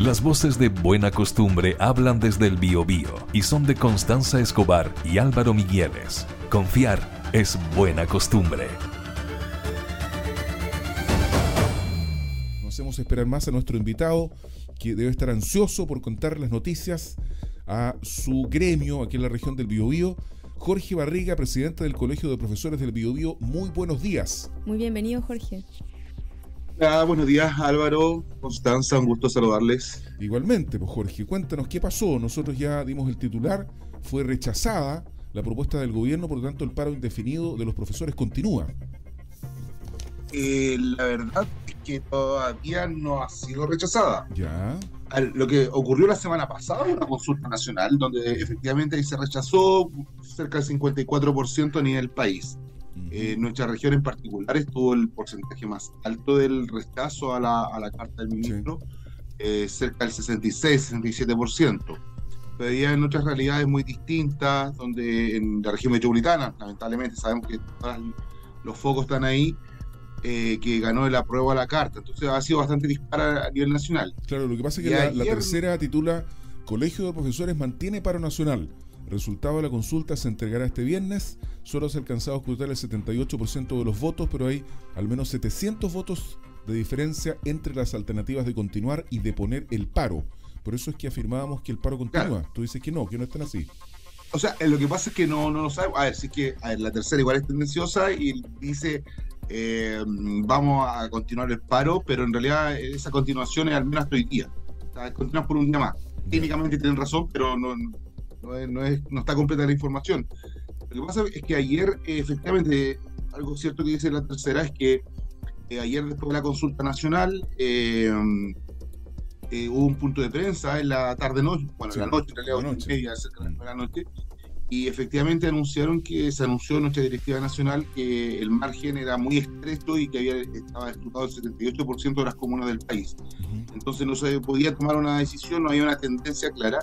Las voces de Buena Costumbre hablan desde el Biobío y son de Constanza Escobar y Álvaro Migueles. Confiar es buena costumbre. No hacemos esperar más a nuestro invitado, que debe estar ansioso por contar las noticias a su gremio aquí en la región del Biobío. Jorge Barriga, presidente del Colegio de Profesores del Biobío, muy buenos días. Muy bienvenido, Jorge. Ah, buenos días Álvaro, Constanza, un gusto saludarles. Igualmente, pues Jorge, cuéntanos qué pasó. Nosotros ya dimos el titular, fue rechazada la propuesta del gobierno, por lo tanto el paro indefinido de los profesores continúa. Eh, la verdad es que todavía no ha sido rechazada. Ya. Lo que ocurrió la semana pasada, una consulta nacional, donde efectivamente se rechazó cerca del 54% a nivel país. Eh, nuestra región en particular estuvo el porcentaje más alto del rechazo a la, a la carta del ministro, eh, cerca del 66-67%. Pero había en otras realidades muy distintas, donde en la región metropolitana, lamentablemente sabemos que todos los focos están ahí, eh, que ganó el apruebo a la carta. Entonces ha sido bastante dispara a nivel nacional. Claro, lo que pasa es que la, la, tercera titula Colegio de Profesores mantiene paro nacional. Resultado de la consulta se entregará este viernes. Solo se ha alcanzado a escrutar el 78% de los votos, pero hay al menos 700 votos de diferencia entre las alternativas de continuar y de poner el paro. Por eso es que afirmábamos que el paro continúa. Claro. Tú dices que no, que no están así. O sea, lo que pasa es que no, no lo sabemos. A ver, sí que a ver, la tercera igual es tendenciosa y dice eh, vamos a continuar el paro, pero en realidad esa continuación es al menos hasta hoy día. O sea, por un día más. Técnicamente tienen razón, pero no, no, es, no, es, no, está completa la información. Lo que pasa es que ayer, eh, efectivamente, algo cierto que dice la tercera es que eh, ayer, después de la consulta nacional, eh, hubo un punto de prensa en la tarde-noche, bueno, sí, en la noche, en realidad, ocho y media, cerca de la noche, y efectivamente anunciaron que se anunció en nuestra directiva nacional que el margen era muy estrecho y que había estaba explotado el 78% de las comunas del país. Entonces no se podía tomar una decisión, no había una tendencia clara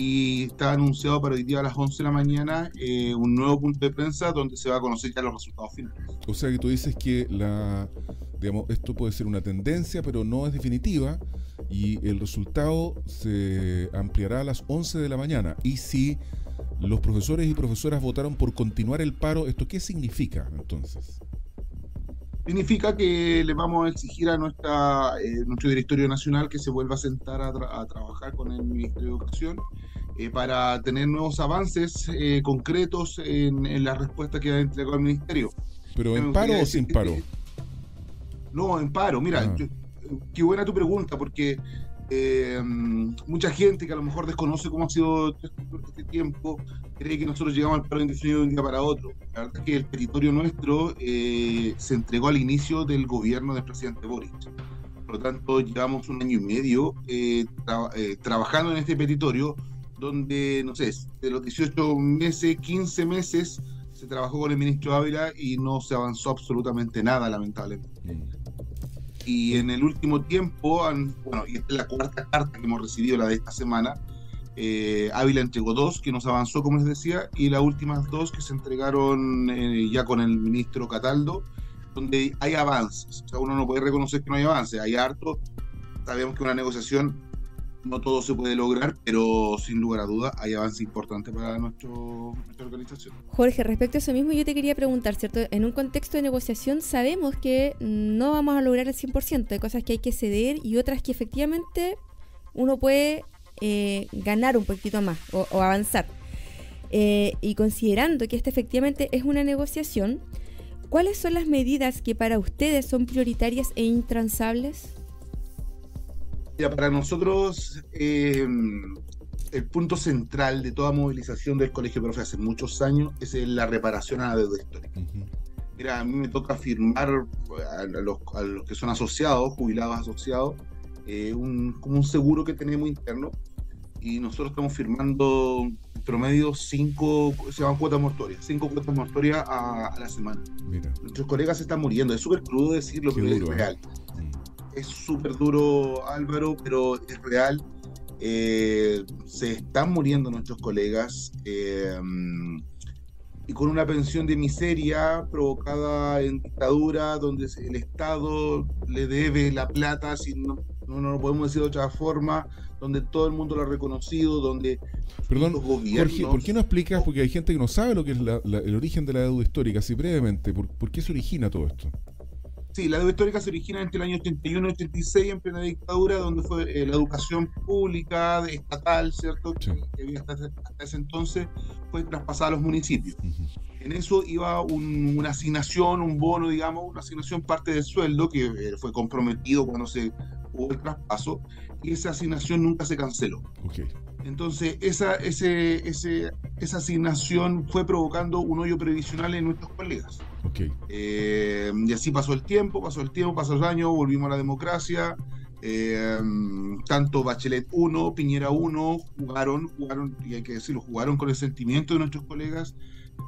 y está anunciado para hoy día a las 11 de la mañana eh, un nuevo punto de prensa donde se va a conocer ya los resultados finales. O sea que tú dices que la, digamos, esto puede ser una tendencia, pero no es definitiva y el resultado se ampliará a las 11 de la mañana. Y si los profesores y profesoras votaron por continuar el paro, ¿esto qué significa entonces? Significa que le vamos a exigir a nuestra, eh, nuestro directorio nacional que se vuelva a sentar a, tra a trabajar con el Ministerio de Educación eh, para tener nuevos avances eh, concretos en, en, la respuesta que ha entregado el Ministerio. ¿Pero en paro o sin paro? No, en paro. Mira, ah. yo, qué buena tu pregunta, porque eh, mucha gente que a lo mejor desconoce cómo ha sido este tiempo cree que nosotros llegamos al paro indefinido de un día para otro. La verdad es que el territorio nuestro eh, se entregó al inicio del gobierno del presidente Boric. Por lo tanto, llevamos un año y medio eh, eh, trabajando en este territorio donde, no sé, de los 18 meses, 15 meses se trabajó con el ministro Ávila y no se avanzó absolutamente nada, lamentablemente. Y en el último tiempo, han, bueno, y esta es la cuarta carta que hemos recibido, la de esta semana, eh, Ávila entregó dos, que nos avanzó, como les decía, y las últimas dos que se entregaron eh, ya con el ministro Cataldo, donde hay avances. O sea, uno no puede reconocer que no hay avances, hay harto. Sabemos que una negociación no todo se puede lograr, pero sin lugar a dudas hay avance importante para nuestro, nuestra organización. Jorge, respecto a eso mismo, yo te quería preguntar, ¿cierto? En un contexto de negociación sabemos que no vamos a lograr el 100%, hay cosas que hay que ceder y otras que efectivamente uno puede eh, ganar un poquito más o, o avanzar. Eh, y considerando que esta efectivamente es una negociación, ¿cuáles son las medidas que para ustedes son prioritarias e intransables? Mira, para nosotros eh, el punto central de toda movilización del Colegio de Profe hace muchos años es la reparación a la deuda histórica. Uh -huh. Mira, a mí me toca firmar a los, a los que son asociados, jubilados asociados, eh, un, como un seguro que tenemos interno y nosotros estamos firmando en promedio cinco, se llaman cuotas mortuorias, cinco cuotas mortuorias a, a la semana. Mira. Nuestros colegas se están muriendo, es súper crudo decirlo, Qué pero duro, es real. ¿eh? Es súper duro, Álvaro, pero es real. Eh, se están muriendo nuestros colegas. Eh, y con una pensión de miseria provocada en dictadura, donde el Estado le debe la plata, si no, no, lo podemos decir de otra forma, donde todo el mundo lo ha reconocido, donde Perdón, los gobiernos... Jorge, ¿por qué no explicas? Porque hay gente que no sabe lo que es el origen de la deuda histórica, así brevemente, ¿por qué se origina todo esto? Sí, la deuda histórica se origina entre el año 81 y 86 en plena dictadura, donde fue eh, la educación pública, estatal, ¿cierto? Que había hasta, ese entonces, fue traspasada a los municipios. En eso iba una asignación, un bono, digamos, una asignación parte del sueldo que eh, fue comprometido cuando se hubo el traspaso, y esa asignación nunca se canceló. Entonces, esa, ese, ese, esa asignación fue provocando un hoyo previsional en nuestros colegas. Eh, y así pasó el tiempo, pasó el tiempo, pasó los años, volvimos a la democracia. Eh, tanto Bachelet 1, Piñera 1 jugaron, jugaron, y hay que decirlo, jugaron con el sentimiento de nuestros colegas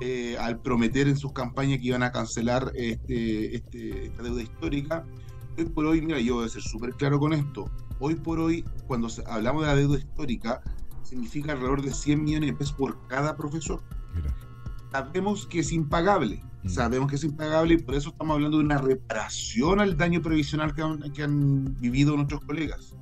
eh, al prometer en sus campañas que iban a cancelar este, este, esta deuda histórica. Hoy por hoy, mira, yo voy a ser súper claro con esto. Hoy por hoy, cuando hablamos de la deuda histórica, significa alrededor de 100 millones de pesos por cada profesor. Sabemos que es impagable. Sabemos que es impagable y por eso estamos hablando de una reparación al daño previsional que han, vivido nuestros colegas.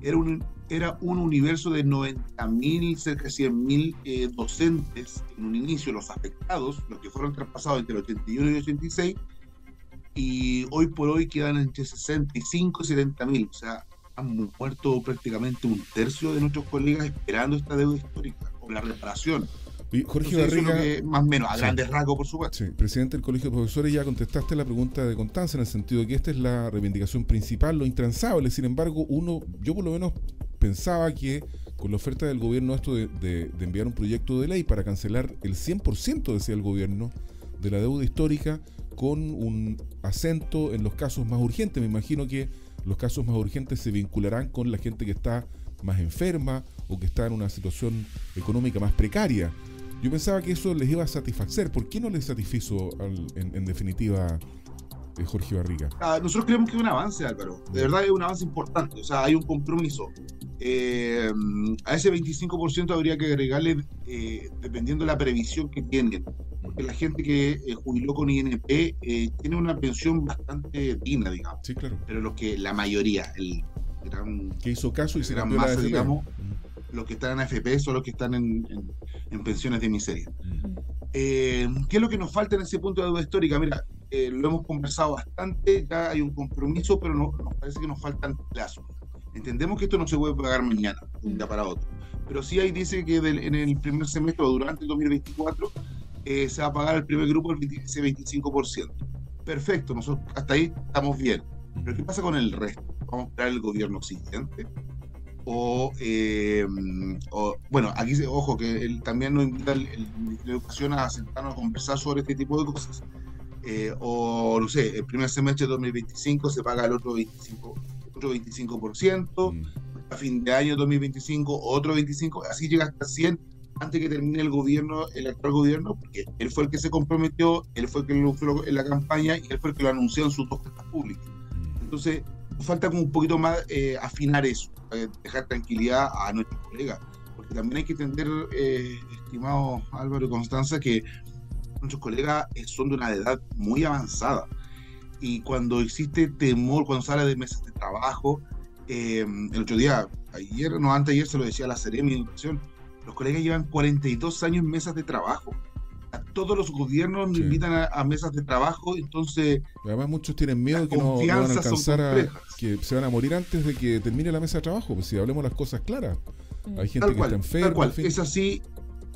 Era un, era un universo de 90.000, cerca de 100.000 eh, docentes en un inicio, los afectados, los que fueron traspasados entre el 81 y el 86, y hoy por hoy quedan entre 65 y 70.000. O sea, han muerto prácticamente un tercio de nuestros colegas esperando esta deuda histórica o la reparación. Y Jorge Barriga. más o menos, a grandes rasgos, por supuesto. Sí, presidente del Colegio de Profesores, ya contestaste la pregunta de Constanza en el sentido de que esta es la reivindicación principal, lo intransable. Sin embargo, uno, yo por lo menos pensaba que con la oferta del gobierno esto de, enviar un proyecto de ley para cancelar el 100%, decía el gobierno, de la deuda histórica con un acento en los casos más urgentes. Me imagino que los casos más urgentes se vincularán con la gente que está más enferma o que está en una situación económica más precaria. Yo pensaba que eso les iba a satisfacer. ¿Por qué no les satisfizo en, definitiva eh, Jorge Barriga? Ah, nosotros creemos que es un avance, Álvaro. De verdad es un avance importante. O sea, hay un compromiso. Eh, a ese 25% habría que agregarle, eh, dependiendo de la previsión que tienen. Porque la gente que jubiló con INP tiene una pensión bastante digna, digamos. Sí, claro. Pero lo que la mayoría, el gran. Que hizo caso y se gran masa, digamos los que están en AFP son los que están en, pensiones de miseria. Eh, ¿Qué es lo que nos falta en ese punto de deuda histórica? Mira, eh, lo hemos conversado bastante, ya hay un compromiso, pero nos parece que nos faltan plazos. Entendemos que esto no se puede pagar mañana, de un día para otro, pero sí ahí dice que en el primer semestre o durante el 2024 eh, se va a pagar el primer grupo el ese 25%. Perfecto, nosotros hasta ahí estamos bien. Pero ¿qué pasa con el resto? ¿Vamos a esperar el gobierno siguiente? Eh, o, bueno, aquí ojo que él también nos invita el, Ministerio de Educación a sentarnos a conversar sobre este tipo de cosas. Eh, o no sé, el primer semestre de 2025 se paga el otro 25%, otro 25% mm. a fin de año 2025 otro 25%, así llega hasta 100 antes que termine el gobierno, el actual gobierno, porque él fue el que se comprometió, él fue el que lo en la campaña y él fue el que lo anunció en sus dos públicas. Mm. Entonces, falta como un poquito más eh, afinar eso dejar tranquilidad a nuestros colegas. Porque también hay que entender, eh, estimado Álvaro y Constanza, que nuestros colegas eh, son de una edad muy avanzada. Y cuando existe temor, cuando habla de mesas de trabajo, eh, el otro día, ayer, no, antes ayer se lo decía la Seremi de Educación, los colegas llevan 42 años en mesas de trabajo a todos los gobiernos nos invitan a, mesas de trabajo, entonces... Además muchos tienen miedo que no, van a alcanzar a, que se van a morir antes de que termine la mesa de trabajo, pues si hablemos las cosas claras. Hay gente que está enferma. Es así,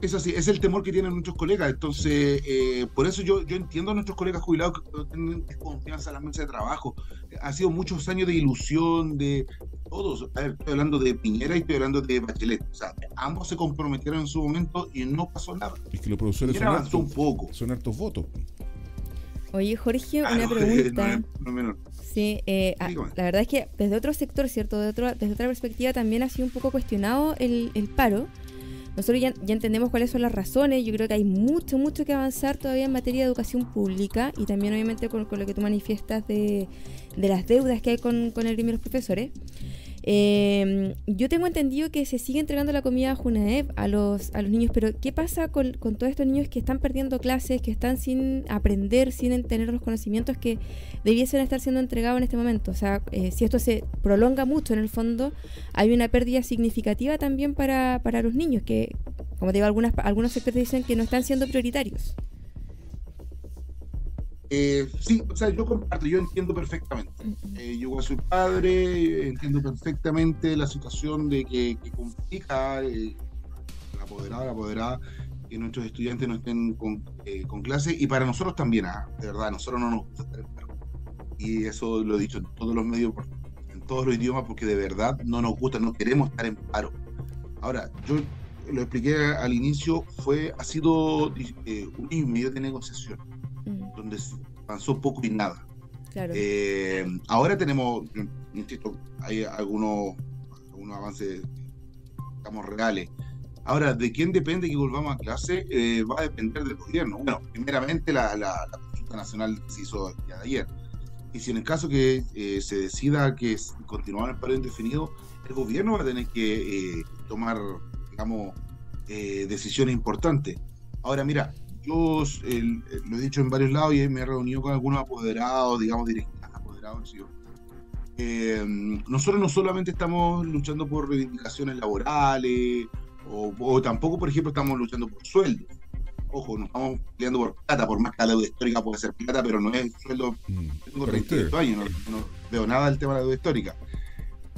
es así, es el temor que tienen nuestros colegas. Entonces, eh, por eso yo, yo entiendo a nuestros colegas jubilados que tienen desconfianza en la mesa de trabajo. Ha sido muchos años de ilusión, de todos. A ver, estoy hablando de Piñera y estoy hablando de Bachelet. O sea, ambos se comprometieron en su momento y no pasó nada. Es que los profesores son hartos, un poco. son hartos votos. Oye, Jorge, ah, una pregunta. Sí, eh, ah, la verdad es que desde otro sector, ¿cierto? De otro, desde otra perspectiva también ha sido un poco cuestionado el, el paro. Nosotros ya, entendemos cuáles son las razones, yo creo que hay mucho, mucho que avanzar todavía en materia de educación pública y también obviamente con, lo que tú manifiestas de, las deudas que hay con, el gremio de los profesores. Eh, yo tengo entendido que se sigue entregando la comida a Junaev a los, a los niños, pero ¿qué pasa con, con, todos estos niños que están perdiendo clases, que están sin aprender, sin tener los conocimientos que debiesen estar siendo entregados en este momento? O sea, eh, si esto se prolonga mucho en el fondo, hay una pérdida significativa también para, para los niños, que, como te digo, algunas, algunos expertos dicen que no están siendo prioritarios. Eh, sí, o sea, yo comparto, yo entiendo perfectamente. Eh, yo soy padre, entiendo perfectamente la situación de que, complica eh, la apoderada, la apoderada, que nuestros estudiantes no estén con, con clase y para nosotros también, ah, de verdad, nosotros no nos gusta estar en paro. Y eso lo he dicho en todos los medios, en todos los idiomas, porque de verdad no nos gusta, no queremos estar en paro. Ahora, yo lo expliqué al inicio, fue, ha sido un medio de negociación Donde avanzó poco y nada. Eh, ahora tenemos, insisto, hay algunos, algunos avances, estamos reales. Ahora, ¿de quién depende que volvamos a clase? Eh, va a depender del gobierno. Bueno, primeramente la, la, consulta nacional se hizo ya de ayer. Y si en el caso que eh, se decida que continuar el paro indefinido, el gobierno va a tener que tomar, digamos, decisiones importantes. Ahora, mira, yo lo he dicho en varios lados y me he reunido con algunos apoderados, digamos, directores apoderados. Eh, nosotros no solamente estamos luchando por reivindicaciones laborales, o, tampoco, por ejemplo, estamos luchando por sueldos. Ojo, no estamos peleando por plata, por más que la deuda histórica puede ser plata, pero no es sueldo. Mm, tengo 38 años, no, no, veo nada del tema de la deuda histórica.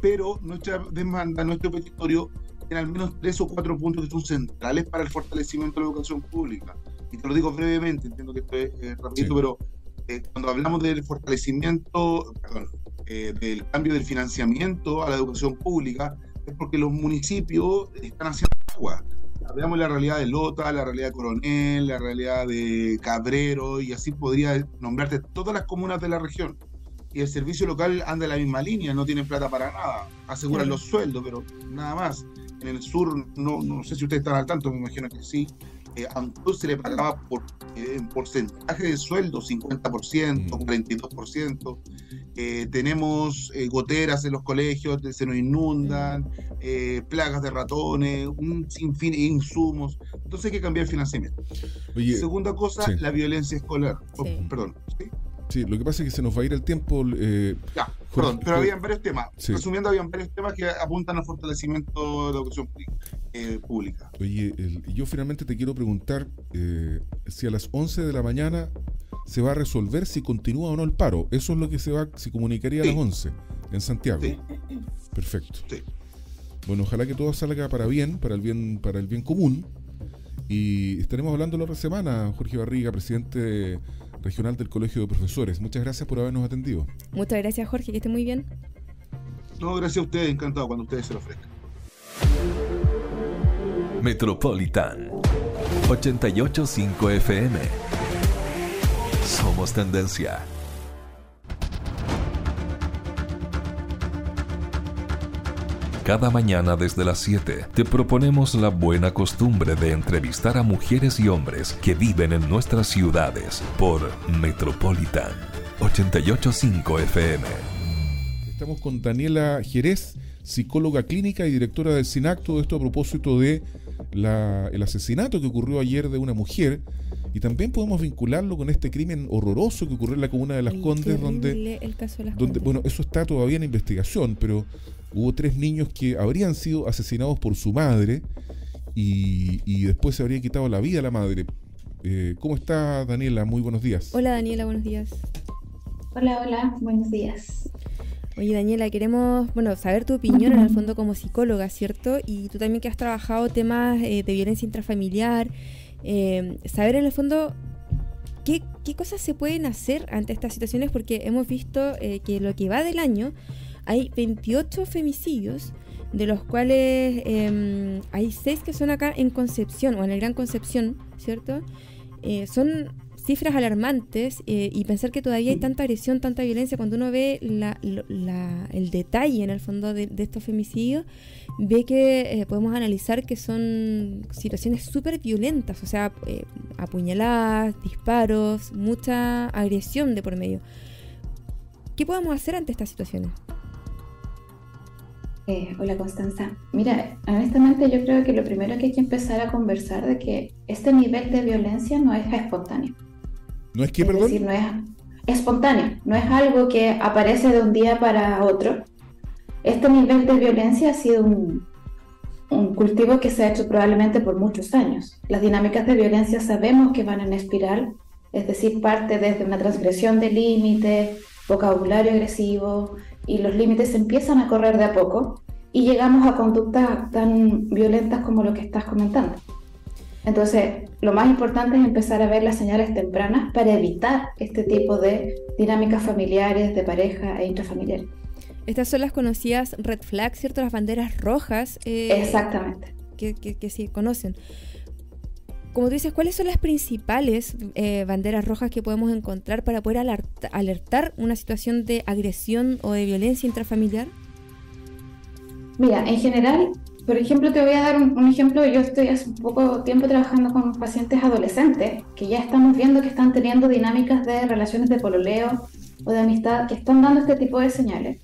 Pero nuestra demanda, nuestro petitorio, tiene al menos tres o cuatro puntos que son centrales para el fortalecimiento de la educación pública y te lo digo brevemente, entiendo que esto es eh, rapidito, pero eh, cuando hablamos del fortalecimiento, perdón, eh, del cambio del financiamiento a la educación pública, es porque los municipios están haciendo agua. Veamos la realidad de Lota, la realidad de Coronel, la realidad de Cabrero, y así podría nombrarte todas las comunas de la región. Y el servicio local anda en la misma línea, no tienen plata para nada, aseguran los sueldos, pero nada más. En el sur, no, no sé si ustedes están al tanto, me imagino que sí, eh, se le pagaba por eh, porcentaje de sueldo, 50%, 42%. Mm. Eh, tenemos eh, goteras en los colegios, se nos inundan, plagas de ratones, un sinfín de insumos. Entonces hay que cambiar el financiamiento. Segunda cosa, la violencia escolar. Oh, perdón. ¿sí? lo que pasa es que se nos va a ir el tiempo. ya, perdón, pero habían varios temas. Resumiendo, habían varios temas que apuntan al fortalecimiento de la educación eh, pública. Oye, yo finalmente te quiero preguntar eh, si a las 11 de la mañana se va a resolver si continúa o no el paro. Eso es lo que se va, se comunicaría a las 11 en Santiago. Perfecto. Bueno, ojalá que todo salga para bien, para el bien, para el bien común. Y estaremos hablando la otra semana, Jorge Barriga, presidente regional del Colegio de Profesores. Muchas gracias por habernos atendido. Muchas gracias, Jorge, que esté muy bien. No, gracias a ustedes, encantado cuando ustedes se lo ofrezcan. Metropolitan 885 FM. Somos tendencia. Cada mañana desde las 7 te proponemos la buena costumbre de entrevistar a mujeres y hombres que viven en nuestras ciudades por Metropolitan 885 FM. Estamos con Daniela Jerez, psicóloga clínica y directora del SINAC, todo esto a propósito de el asesinato que ocurrió ayer de una mujer y también podemos vincularlo con este crimen horroroso que ocurrió en la comuna de Las Condes, donde, donde bueno, eso está todavía en investigación, pero hubo tres niños que habrían sido asesinados por su madre y, después se habría quitado la vida a la madre. Eh, ¿Cómo está Daniela? Muy buenos días. Hola Daniela, buenos días. Hola, hola, buenos días. Oye, Daniela, queremos, bueno, saber tu opinión en el fondo como psicóloga, ¿cierto? Y tú también que has trabajado temas eh, de violencia intrafamiliar, eh, saber en el fondo qué, cosas se pueden hacer ante estas situaciones, porque hemos visto eh, que lo que va del año hay 28 femicidios, de los cuales em, hay 6 que son acá en Concepción, o en el Gran Concepción, ¿cierto? son cifras alarmantes eh, y pensar que todavía hay tanta agresión, tanta violencia, cuando uno ve el detalle en el fondo de, estos femicidios, ve que eh, podemos analizar que son situaciones súper violentas, o sea, eh, apuñaladas, disparos, mucha agresión de por medio. ¿Qué podemos hacer ante estas situaciones? Eh, hola Constanza. Mira, honestamente yo creo que lo primero que hay que empezar a conversar de que este nivel de violencia no es espontáneo. ¿No es que, es perdón? Decir, no es espontáneo, no es algo que aparece de un día para otro. Este nivel de violencia ha sido un, un cultivo que se ha hecho probablemente por muchos años. Las dinámicas de violencia sabemos que van en espiral, es decir, parte desde una transgresión de límites, vocabulario agresivo, y los límites empiezan a correr de a poco y llegamos a conductas tan violentas como lo que estás comentando. Entonces, lo más importante es empezar a ver las señales tempranas para evitar este tipo de dinámicas familiares, de pareja e intrafamiliares. Estas son las conocidas red flags, ¿cierto? Las banderas rojas. Eh, Exactamente. Que, que, que sí conocen. Como tú dices, ¿cuáles son las principales eh, banderas rojas que podemos encontrar para poder alerta, alertar una situación de agresión o de violencia intrafamiliar? Mira, en general, por ejemplo, te voy a dar un, ejemplo. Yo estoy hace poco tiempo trabajando con pacientes adolescentes que ya estamos viendo que están teniendo dinámicas de relaciones de pololeo o de amistad que están dando este tipo de señales.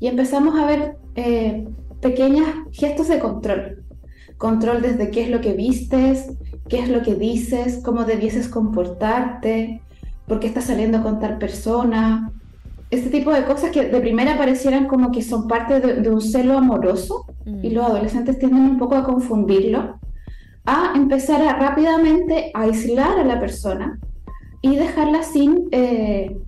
Y empezamos a ver eh, pequeños gestos de control. Control desde qué es lo que vistes, qué es lo que dices, cómo debieses comportarte, por qué estás saliendo con tal persona. Este tipo de cosas que de primera parecieran como que son parte de, de un celo amoroso mm. y los adolescentes tienden un poco a confundirlo, a empezar a rápidamente a aislar a la persona y dejarla sin eh,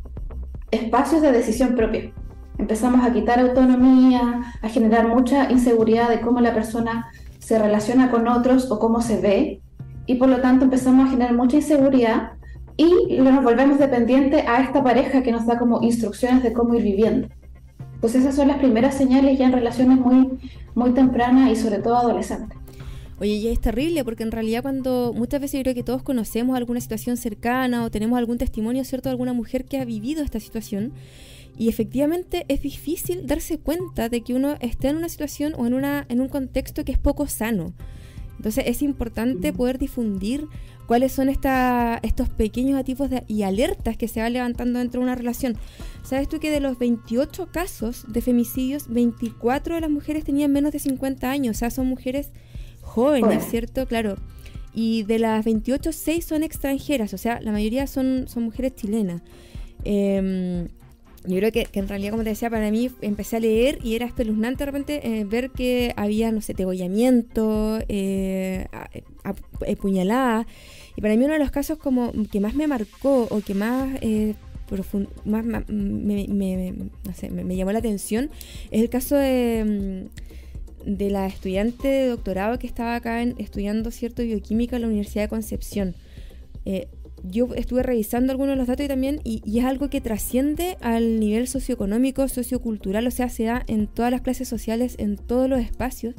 espacios de decisión propia. Empezamos a quitar autonomía, a generar mucha inseguridad de cómo la persona se relaciona con otros o cómo se ve, y por lo tanto empezamos a generar mucha inseguridad y nos volvemos dependientes a esta pareja que nos da como instrucciones de cómo ir viviendo. Entonces esas son las primeras señales ya en relaciones muy, muy tempranas y sobre todo adolescentes. Oye, y es terrible porque en realidad cuando muchas veces yo creo que todos conocemos alguna situación cercana o tenemos algún testimonio, ¿cierto?, de alguna mujer que ha vivido esta situación y efectivamente es difícil darse cuenta de que uno esté en una situación o en, una, en un contexto que es poco sano. Entonces es importante poder difundir cuáles son esta, estos pequeños atisbos y alertas que se van levantando dentro de una relación. ¿Sabes tú que de los 28 casos de femicidios, 24 de las mujeres tenían menos de 50 años? O sea, son mujeres jóvenes, ¿cierto? Claro. Y de las 28, 6 son extranjeras, o sea, la mayoría son, son mujeres chilenas. Eh, yo creo que, que, en realidad, como te decía, para mí empecé a leer y era espeluznante de repente eh, ver que había, no sé, degollamiento, eh. Y para mí uno de los casos como que más me marcó o que más, eh, más, más me, me, llamó la atención es el caso de, mm, de la estudiante de doctorado que estaba acá en, estudiando cierto bioquímica en la Universidad de Concepción. Eh, yo estuve revisando algunos de los datos y también, y, y, es algo que trasciende al nivel socioeconómico, sociocultural, o sea, se da en todas las clases sociales, en todos los espacios.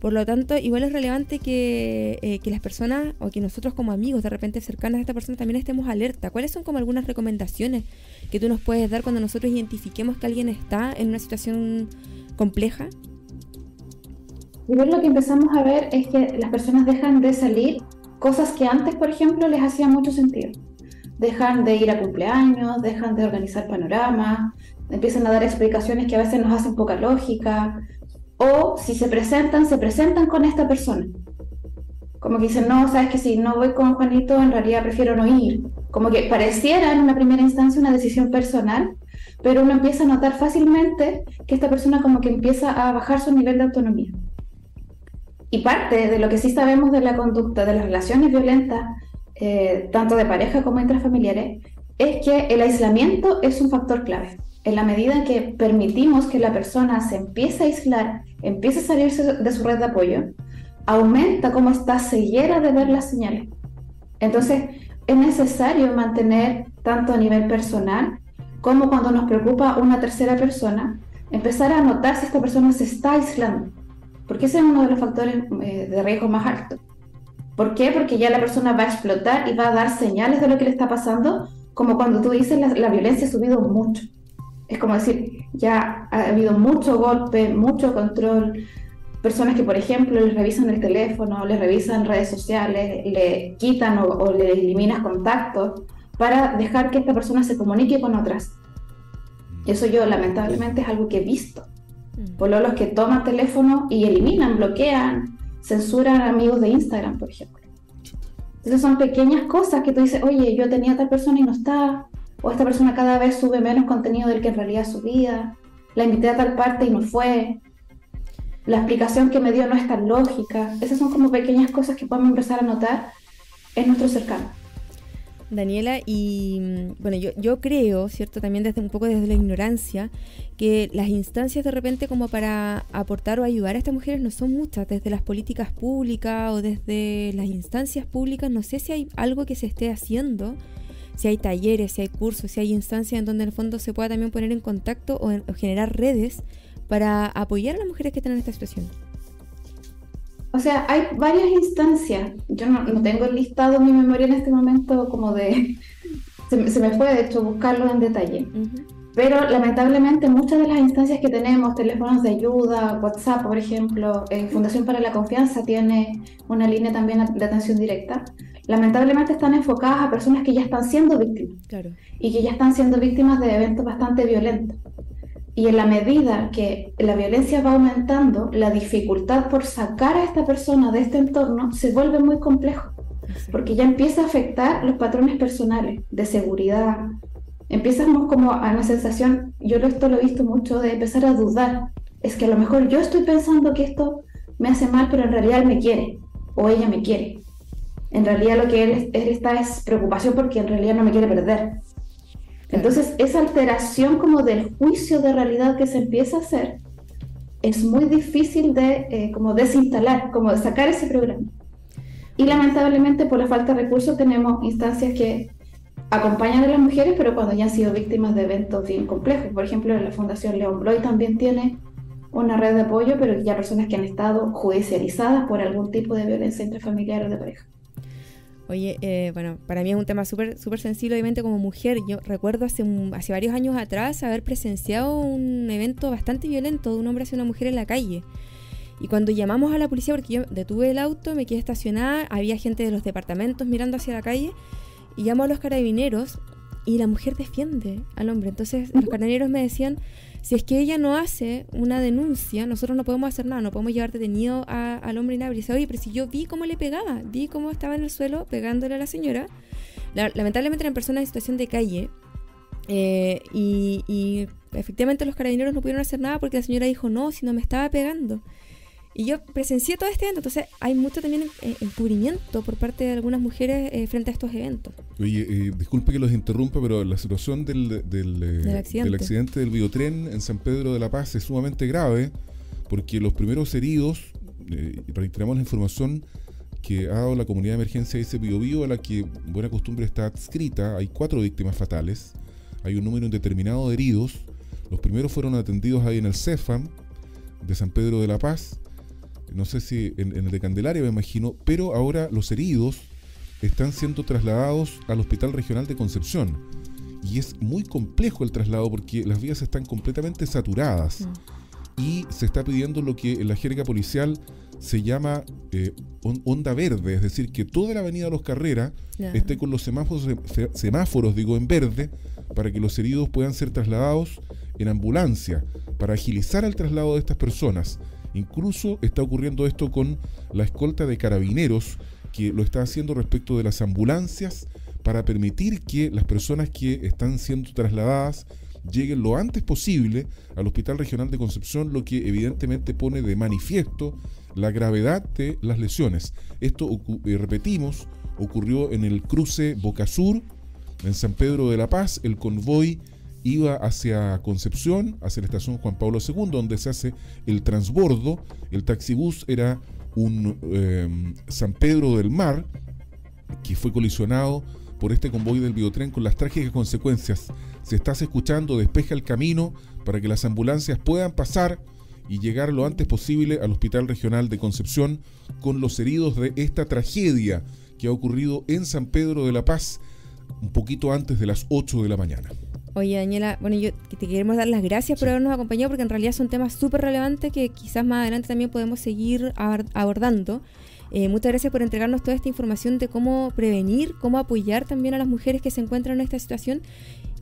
Por lo tanto, igual es relevante que, eh, las personas o que nosotros como amigos de repente cercanos a esta persona también estemos alerta. ¿Cuáles son como algunas recomendaciones que tú nos puedes dar cuando nosotros identifiquemos que alguien está en una situación compleja? Primero lo que empezamos a ver es que las personas dejan de salir cosas que antes, por ejemplo, les hacían mucho sentido. Dejan de ir a cumpleaños, dejan de organizar panoramas, empiezan a dar explicaciones que a veces nos hacen poca lógica, o si se presentan, se presentan con esta persona. Como que dicen, no, sabes que si no voy con Juanito, en realidad prefiero no ir. Como que pareciera en una primera instancia una decisión personal, pero uno empieza a notar fácilmente que esta persona como que empieza a bajar su nivel de autonomía. Y parte de lo que sí sabemos de la conducta de las relaciones violentas, eh, tanto de pareja como intrafamiliares, es que el aislamiento es un factor clave. En la medida en que permitimos que la persona se empiece a aislar, empiece a salirse de su red de apoyo, aumenta como esta ceguera de ver las señales. Entonces, es necesario mantener, tanto a nivel personal como cuando nos preocupa una tercera persona, empezar a notar si esta persona se está aislando porque ese es uno de los factores eh, de riesgo más altos. ¿Por qué? Porque ya la persona va a explotar y va a dar señales de lo que le está pasando, como cuando tú dices la, la violencia ha subido mucho. Es como decir, ya ha habido mucho golpe, mucho control, personas que, por ejemplo, les revisan el teléfono, les revisan redes sociales, le quitan o, o le eliminan contactos para dejar que esta persona se comunique con otras. Eso yo lamentablemente es algo que he visto. Mm. Pololos que toman teléfono y eliminan, bloquean, censuran amigos de Instagram, por ejemplo. Entonces son pequeñas cosas que tú dices, oye, yo tenía a tal persona y no está, o esta persona cada vez sube menos contenido del que en realidad subía, la invité a tal parte y no fue, la explicación que me dio no es tan lógica. Esas son como pequeñas cosas que podemos empezar a notar en nuestro cercano. Daniela, y mm, bueno, yo, yo creo, ¿cierto? También desde un poco desde la ignorancia, que las instancias de repente como para aportar o ayudar a estas mujeres no son muchas, desde las políticas públicas o desde las instancias públicas, no sé si hay algo que se esté haciendo, si hay talleres, si hay cursos, si hay instancias en donde en el fondo se pueda también poner en contacto o, o generar redes para apoyar a las mujeres que están en esta situación. O sea, hay varias instancias. Yo no, tengo el listado en mi memoria en este momento como de... Se, me fue, de hecho, buscarlo en detalle. Pero lamentablemente muchas de las instancias que tenemos, teléfonos de ayuda, WhatsApp, por ejemplo, eh, Fundación para la Confianza tiene una línea también de atención directa, lamentablemente están enfocadas a personas que ya están siendo víctimas claro. y que ya están siendo víctimas de eventos bastante violentos. Y en la medida que la violencia va aumentando, la dificultad por sacar a esta persona de este entorno se vuelve muy complejo, porque ya empieza a afectar los patrones personales de seguridad. Empezamos como a una sensación, yo esto lo he visto mucho, de empezar a dudar. Es que a lo mejor yo estoy pensando que esto me hace mal, pero en realidad él me quiere o ella me quiere. En realidad lo que él, él está es preocupación porque en realidad no me quiere perder. Entonces, esa alteración como del juicio de realidad que se empieza a hacer es muy difícil de eh, como desinstalar, como de sacar ese programa. Y lamentablemente por la falta de recursos tenemos instancias que acompañan a las mujeres, pero cuando ya han sido víctimas de eventos bien complejos. Por ejemplo, la Fundación León Bloy también tiene una red de apoyo, pero ya personas que han estado judicializadas por algún tipo de violencia intrafamiliar o de pareja. Oye, eh, bueno, para mí es un tema súper súper sensible, obviamente, como mujer. Yo recuerdo hace, hace varios años atrás haber presenciado un evento bastante violento de un hombre hacia una mujer en la calle. Y cuando llamamos a la policía, porque yo detuve el auto, me quedé estacionada, había gente de los departamentos mirando hacia la calle, y llamo a los carabineros y la mujer defiende al hombre. Entonces los carabineros me decían, si es que ella no hace una denuncia, nosotros no podemos hacer nada, no podemos llevar detenido al hombre inhábil. Y dice, oye, pero si yo vi cómo le pegaba, vi cómo estaba en el suelo pegándole a la señora. lamentablemente eran personas en situación de calle. Eh, y, efectivamente los carabineros no pudieron hacer nada porque la señora dijo, no, si no me estaba pegando. Y yo presencié todo este evento, entonces hay mucho también encubrimiento por parte de algunas mujeres eh, frente a estos eventos. Oye, eh, disculpe que los interrumpa, pero la situación del, del, eh, accidente. del biotren en San Pedro de la Paz es sumamente grave, porque los primeros heridos, reiteramos la información que ha dado la comunidad de emergencia de ese Bio, a la que buena costumbre está adscrita, hay cuatro víctimas fatales, hay un número indeterminado de heridos, los primeros fueron atendidos ahí en el CEFAM de San Pedro de la Paz, no sé si en, el de Candelaria me imagino, pero ahora los heridos están siendo trasladados al Hospital Regional de Concepción. Y es muy complejo el traslado porque las vías están completamente saturadas. Mm. Y se está pidiendo lo que en la jerga policial se llama eh, onda verde, es decir, que toda la avenida Los Carreras esté con los semáforos, semáforos, digo, en verde, para que los heridos puedan ser trasladados en ambulancia, para agilizar el traslado de estas personas. Incluso está ocurriendo esto con la escolta de carabineros, que lo está haciendo respecto de las ambulancias para permitir que las personas que están siendo trasladadas lleguen lo antes posible al Hospital Regional de Concepción, lo que evidentemente pone de manifiesto la gravedad de las lesiones. Esto, eh, repetimos, ocurrió en el cruce Boca Sur, en San Pedro de la Paz, el convoy iba hacia Concepción, hacia la estación Juan Pablo II, donde se hace el transbordo. El taxibús era un em, San Pedro del Mar, que fue colisionado por este convoy del biotren con las trágicas consecuencias. Si estás escuchando, despeja el camino para que las ambulancias puedan pasar y llegar lo antes posible al Hospital Regional de Concepción con los heridos de esta tragedia que ha ocurrido en San Pedro de la Paz un poquito antes de las 8 de la mañana. Oye, Daniela, bueno, yo te queremos dar las gracias por habernos acompañado porque en realidad son temas súper relevantes que quizás más adelante también podemos seguir abordando. Eh, muchas gracias por entregarnos toda esta información de cómo prevenir, cómo apoyar también a las mujeres que se encuentran en esta situación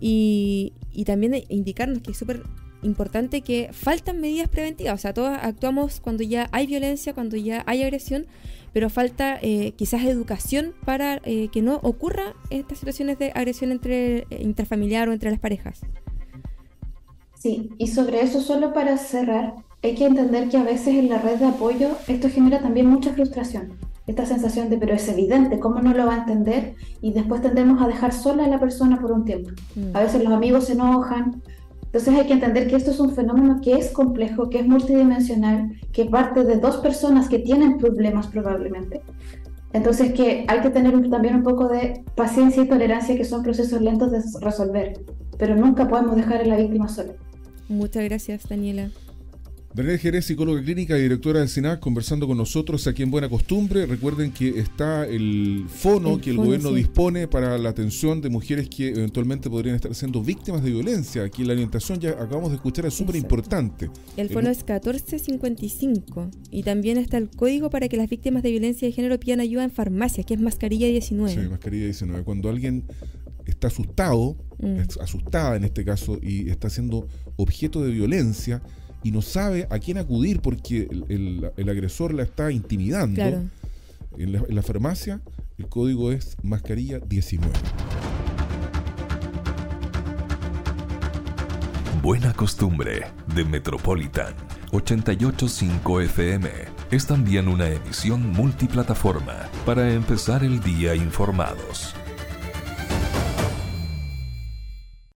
y, y también indicarnos que es súper importante que faltan medidas preventivas. O sea, todos actuamos cuando ya hay violencia, cuando ya hay agresión, pero falta eh, quizás educación para eh, que no ocurra estas situaciones de agresión entre eh, intrafamiliar o entre las parejas. Sí, y sobre eso solo para cerrar, hay que entender que a veces en la red de apoyo esto genera también mucha frustración. Esta sensación de, pero es evidente, ¿cómo no lo va a entender? Y después tendemos a dejar sola a la persona por un tiempo. Mm. A veces los amigos se enojan. Entonces hay que entender que esto es un fenómeno que es complejo, que es multidimensional, que parte de dos personas que tienen problemas probablemente. Entonces que hay que tener también un poco de paciencia y tolerancia, que son procesos lentos de resolver, pero nunca podemos dejar a la víctima sola. Muchas gracias, Daniela. Daniela Jerez, psicóloga clínica y directora del SINAC, conversando con nosotros aquí en Buena Costumbre. Recuerden que está el fono que el gobierno dispone para la atención de mujeres que eventualmente podrían estar siendo víctimas de violencia. Aquí la orientación ya acabamos de escuchar es súper importante. El fono es 1455 y también está el código para que las víctimas de violencia de género pidan ayuda en farmacias, que es mascarilla 19. Sí, mascarilla 19. Cuando alguien está asustado, mm. asustada en este caso, y está siendo objeto de violencia y no sabe a quién acudir porque el, agresor la está intimidando, en, la, farmacia el código es mascarilla 19. Buena costumbre de Metropolitan 885 FM es también una emisión multiplataforma para empezar el día informados.